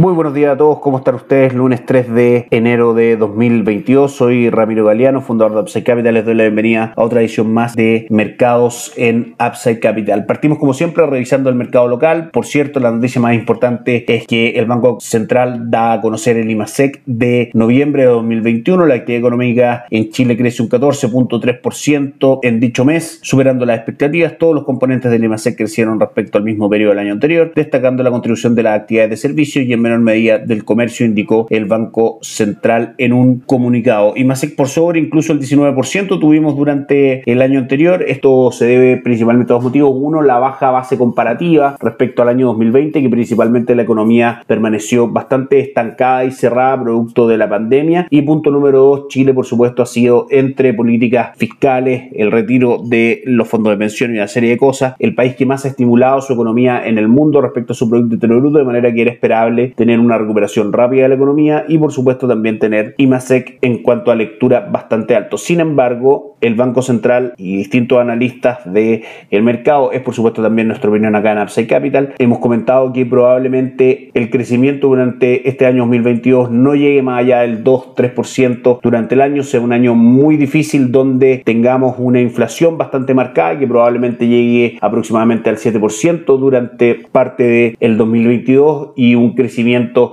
Muy buenos días a todos, ¿cómo están ustedes? Lunes 3 de enero de 2022, soy Ramiro Galeano, fundador de Upside Capital, les doy la bienvenida a otra edición más de Mercados en Upside Capital. Partimos como siempre revisando el mercado local, por cierto la noticia más importante es que el Banco Central da a conocer el IMASEC de noviembre de 2021, la actividad económica en Chile crece un 14.3% en dicho mes, superando las expectativas, todos los componentes del IMASEC crecieron respecto al mismo periodo del año anterior, destacando la contribución de las actividades de servicio y en medida del comercio, indicó el Banco Central en un comunicado. Y más por sobre incluso el 19% tuvimos durante el año anterior. Esto se debe principalmente a dos motivos. Uno, la baja base comparativa respecto al año 2020, que principalmente la economía permaneció bastante estancada y cerrada producto de la pandemia. Y punto número dos, Chile, por supuesto, ha sido entre políticas fiscales, el retiro de los fondos de pensión y una serie de cosas, el país que más ha estimulado su economía en el mundo respecto a su Producto Bruto, de manera que era esperable tener una recuperación rápida de la economía y por supuesto también tener IMASEC en cuanto a lectura bastante alto. Sin embargo, el Banco Central y distintos analistas del el mercado, es por supuesto también nuestra opinión acá en Upside Capital, hemos comentado que probablemente el crecimiento durante este año 2022 no llegue más allá del 2-3% durante el año, sea un año muy difícil donde tengamos una inflación bastante marcada que probablemente llegue aproximadamente al 7% durante parte del 2022 y un crecimiento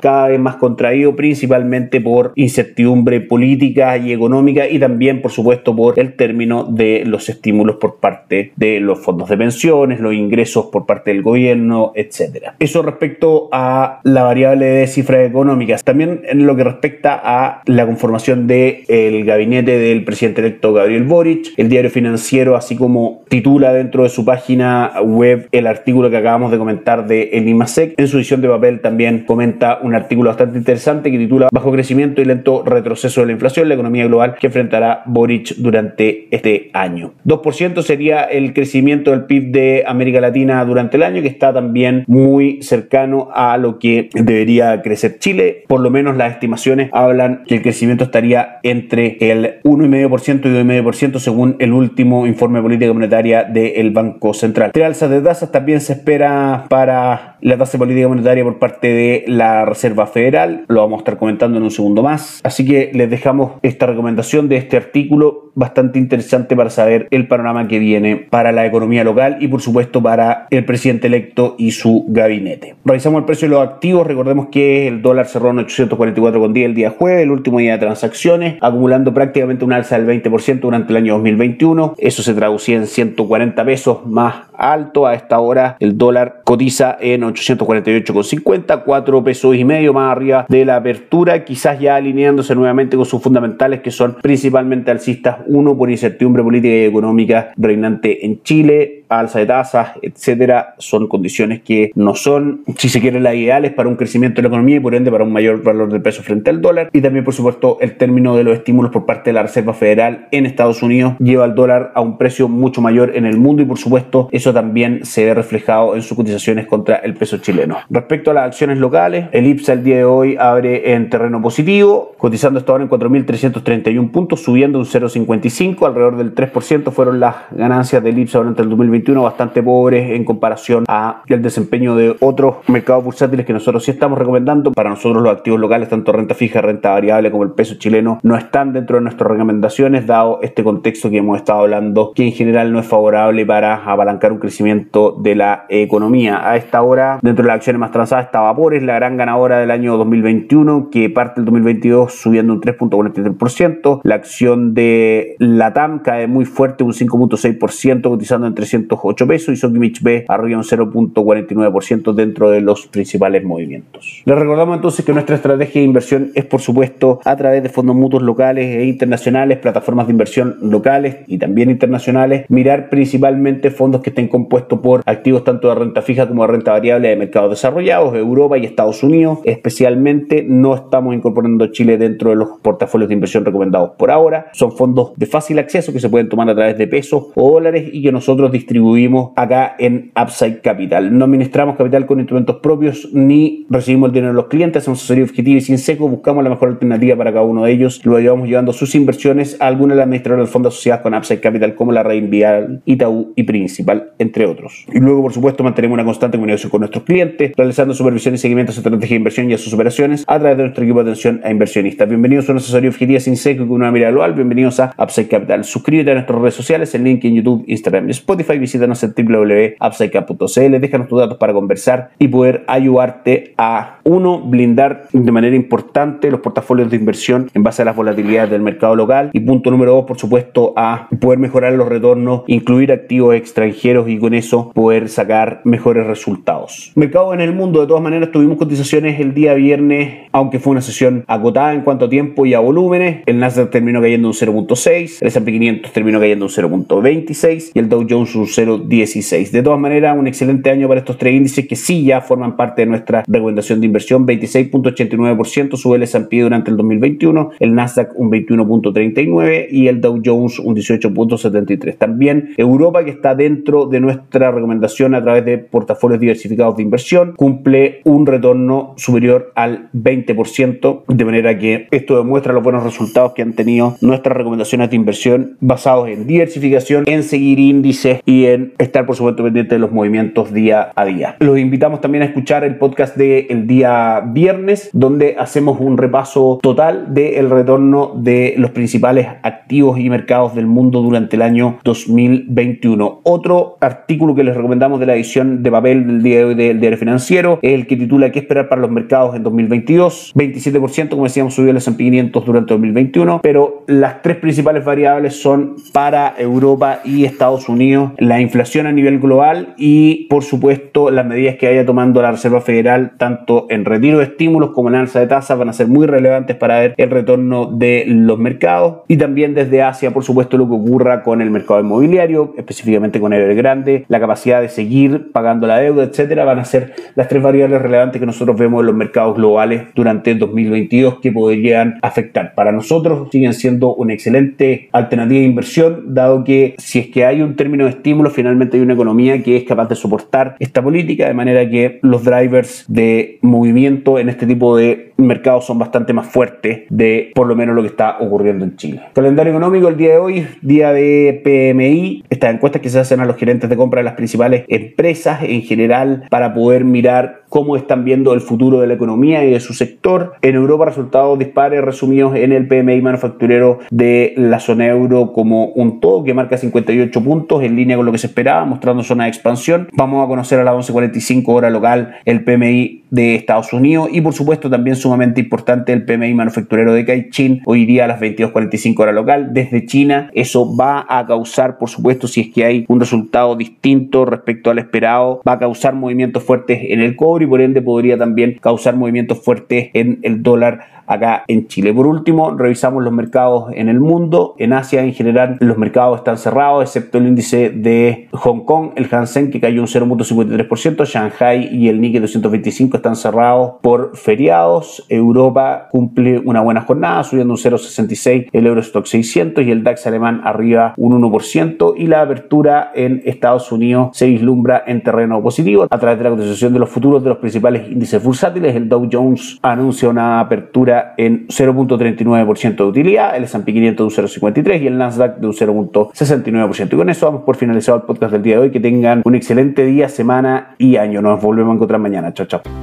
cada vez más contraído, principalmente por incertidumbre política y económica y también, por supuesto, por el término de los estímulos por parte de los fondos de pensiones, los ingresos por parte del gobierno, etcétera. Eso respecto a la variable de cifras económicas. También en lo que respecta a la conformación del el gabinete del presidente electo Gabriel Boric, el diario financiero, así como titula dentro de su página web el artículo que acabamos de comentar de el IMASEC, en su edición de papel también comenta un artículo bastante interesante que titula Bajo crecimiento y lento retroceso de la inflación, la economía global que enfrentará Boric durante este año. 2% sería el crecimiento del PIB de América Latina durante el año, que está también muy cercano a lo que debería crecer Chile. Por lo menos las estimaciones hablan que el crecimiento estaría entre el 1,5% y 2,5% según el último informe de política monetaria del Banco Central. Tres alzas de tasas también se espera para la tasa política monetaria por parte de la Reserva Federal. Lo vamos a estar comentando en un segundo más. Así que les dejamos esta recomendación de este artículo bastante interesante para saber el panorama que viene para la economía local y por supuesto para el presidente electo y su gabinete. Revisamos el precio de los activos. Recordemos que el dólar cerró en 844,10 el día jueves, el último día de transacciones, acumulando prácticamente un alza del 20% durante el año 2021. Eso se traducía en 140 pesos más alto. A esta hora el dólar cotiza en 848,50, 4 pesos y medio más arriba de la apertura, quizás ya alineándose nuevamente con sus fundamentales que son principalmente alcistas, uno por incertidumbre política y económica reinante en Chile, alza de tasas, etcétera, son condiciones que no son, si se quiere, las ideales para un crecimiento de la economía y por ende para un mayor valor del peso frente al dólar. Y también, por supuesto, el término de los estímulos por parte de la Reserva Federal en Estados Unidos lleva al dólar a un precio mucho mayor en el mundo y, por supuesto, eso también se ve reflejado en sus cotizaciones contra el peso chileno. Respecto a las acciones locales, el IPSA el día de hoy abre en terreno positivo, cotizando hasta ahora en 4.331 puntos, subiendo un 0,55, alrededor del 3% fueron las ganancias del IPSA durante el 2020 bastante pobres en comparación a el desempeño de otros mercados bursátiles que nosotros sí estamos recomendando. Para nosotros los activos locales, tanto renta fija, renta variable como el peso chileno, no están dentro de nuestras recomendaciones, dado este contexto que hemos estado hablando, que en general no es favorable para apalancar un crecimiento de la economía. A esta hora, dentro de las acciones más transadas, está Vapores, la gran ganadora del año 2021, que parte del 2022 subiendo un 3.43%. La acción de Latam cae muy fuerte, un 5.6%, cotizando en 300 8 pesos y Sokimich B arriba un 0.49% dentro de los principales movimientos. Les recordamos entonces que nuestra estrategia de inversión es por supuesto a través de fondos mutuos locales e internacionales, plataformas de inversión locales y también internacionales, mirar principalmente fondos que estén compuestos por activos tanto de renta fija como de renta variable de mercados desarrollados, Europa y Estados Unidos. Especialmente no estamos incorporando Chile dentro de los portafolios de inversión recomendados por ahora. Son fondos de fácil acceso que se pueden tomar a través de pesos o dólares y que nosotros distribuimos distribuimos acá en Upside Capital. No administramos capital con instrumentos propios ni recibimos el dinero de los clientes, hacemos asesoría objetiva y sin seco, buscamos la mejor alternativa para cada uno de ellos, luego llevamos llevando sus inversiones a alguna de las administradoras del fondo asociadas con Upside Capital como la Red Vial, Itaú y Principal, entre otros. Y luego, por supuesto, mantenemos una constante comunicación con nuestros clientes, realizando supervisión y seguimiento a su estrategia de inversión y a sus operaciones a través de nuestro equipo de atención a inversionistas. Bienvenidos a una asesoría objetiva sin seco con una mirada global. Bienvenidos a Upside Capital. Suscríbete a nuestras redes sociales, el link en YouTube, Instagram y Spotify. Visítanos en www.upsidecap.cl. Déjanos tus datos para conversar y poder ayudarte a, uno, blindar de manera importante los portafolios de inversión en base a las volatilidades del mercado local. Y punto número dos, por supuesto, a poder mejorar los retornos, incluir activos extranjeros y con eso poder sacar mejores resultados. Mercado en el mundo, de todas maneras, tuvimos cotizaciones el día viernes, aunque fue una sesión agotada en cuanto a tiempo y a volúmenes. El Nasdaq terminó cayendo un 0.6, el S&P 500 terminó cayendo un 0.26 y el Dow Jones un 0.16. De todas maneras, un excelente año para estos tres índices que sí ya forman parte de nuestra recomendación de inversión. 26.89% sube el S&P durante el 2021, el Nasdaq un 21.39 y el Dow Jones un 18.73. También Europa, que está dentro de nuestra recomendación a través de portafolios diversificados de inversión, cumple un retorno superior al 20%, de manera que esto demuestra los buenos resultados que han tenido nuestras recomendaciones de inversión basados en diversificación, en seguir índices y estar, por supuesto, pendiente de los movimientos día a día. Los invitamos también a escuchar el podcast del día viernes, donde hacemos un repaso total del retorno de los principales activos y mercados del mundo durante el año 2021. Otro artículo que les recomendamos de la edición de papel del día de hoy del diario financiero el que titula ¿Qué esperar para los mercados en 2022? 27%, como decíamos, subió el S&P 500 durante 2021, pero las tres principales variables son para Europa y Estados Unidos, la inflación a nivel global y, por supuesto, las medidas que vaya tomando la Reserva Federal, tanto en retiro de estímulos como en alza de tasas, van a ser muy relevantes para ver el retorno de los mercados y también desde Asia, por supuesto, lo que ocurra con el mercado inmobiliario, específicamente con el grande, la capacidad de seguir pagando la deuda, etcétera, van a ser las tres variables relevantes que nosotros vemos en los mercados globales durante 2022 que podrían afectar. Para nosotros siguen siendo una excelente alternativa de inversión, dado que si es que hay un término de estímulo, finalmente hay una economía que es capaz de soportar esta política, de manera que los drivers de movimiento en este tipo de mercados son bastante más fuertes de por lo menos lo que está ocurriendo en Chile. Calendario económico el día de hoy, día de PMI, estas encuestas que se hacen a los gerentes de compra de las principales empresas en general para poder mirar cómo están viendo el futuro de la economía y de su sector. En Europa, resultados dispares resumidos en el PMI manufacturero de la zona euro como un todo, que marca 58 puntos en línea con lo que se esperaba, mostrando zona de expansión. Vamos a conocer a las 11.45 hora local el PMI de Estados Unidos y por supuesto también sumamente importante el PMI manufacturero de Caixin hoy día a las 22.45 hora local desde China. Eso va a causar, por supuesto, si es que hay un resultado distinto respecto al esperado, va a causar movimientos fuertes en el cobre y por ende podría también causar movimientos fuertes en el dólar acá en Chile. Por último, revisamos los mercados en el mundo. En Asia en general los mercados están cerrados, excepto el índice de Hong Kong, el Hansen que cayó un 0.53%, Shanghai y el Nikkei 225 están cerrados por feriados. Europa cumple una buena jornada, subiendo un 0.66 el Eurostock 600 y el DAX alemán arriba un 1% y la apertura en Estados Unidos se vislumbra en terreno positivo a través de la cotización de los futuros de los principales índices bursátiles. El Dow Jones anuncia una apertura en 0.39% de utilidad, el S&P 500 de un 0.53% y el Nasdaq de un 0.69%. Y con eso vamos por finalizado el podcast del día de hoy. Que tengan un excelente día, semana y año. Nos volvemos a encontrar mañana. Chao, chao.